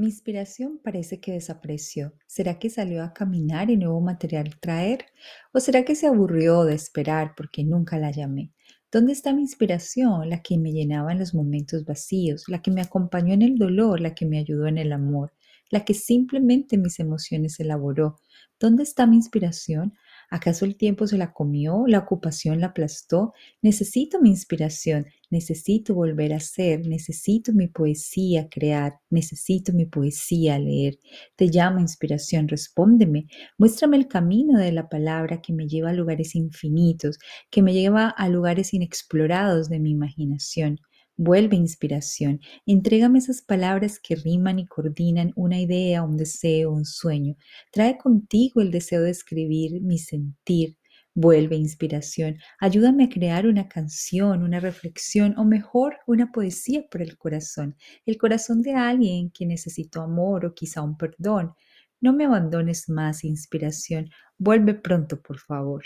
Mi inspiración parece que desapareció. ¿Será que salió a caminar y nuevo material traer? ¿O será que se aburrió de esperar porque nunca la llamé? ¿Dónde está mi inspiración, la que me llenaba en los momentos vacíos, la que me acompañó en el dolor, la que me ayudó en el amor, la que simplemente mis emociones elaboró? ¿Dónde está mi inspiración? ¿Acaso el tiempo se la comió? ¿La ocupación la aplastó? Necesito mi inspiración, necesito volver a ser, necesito mi poesía crear, necesito mi poesía leer. Te llamo inspiración, respóndeme, muéstrame el camino de la palabra que me lleva a lugares infinitos, que me lleva a lugares inexplorados de mi imaginación. Vuelve inspiración. Entrégame esas palabras que riman y coordinan una idea, un deseo, un sueño. Trae contigo el deseo de escribir mi sentir. Vuelve inspiración. Ayúdame a crear una canción, una reflexión o mejor, una poesía por el corazón. El corazón de alguien que necesitó amor o quizá un perdón. No me abandones más, inspiración. Vuelve pronto, por favor.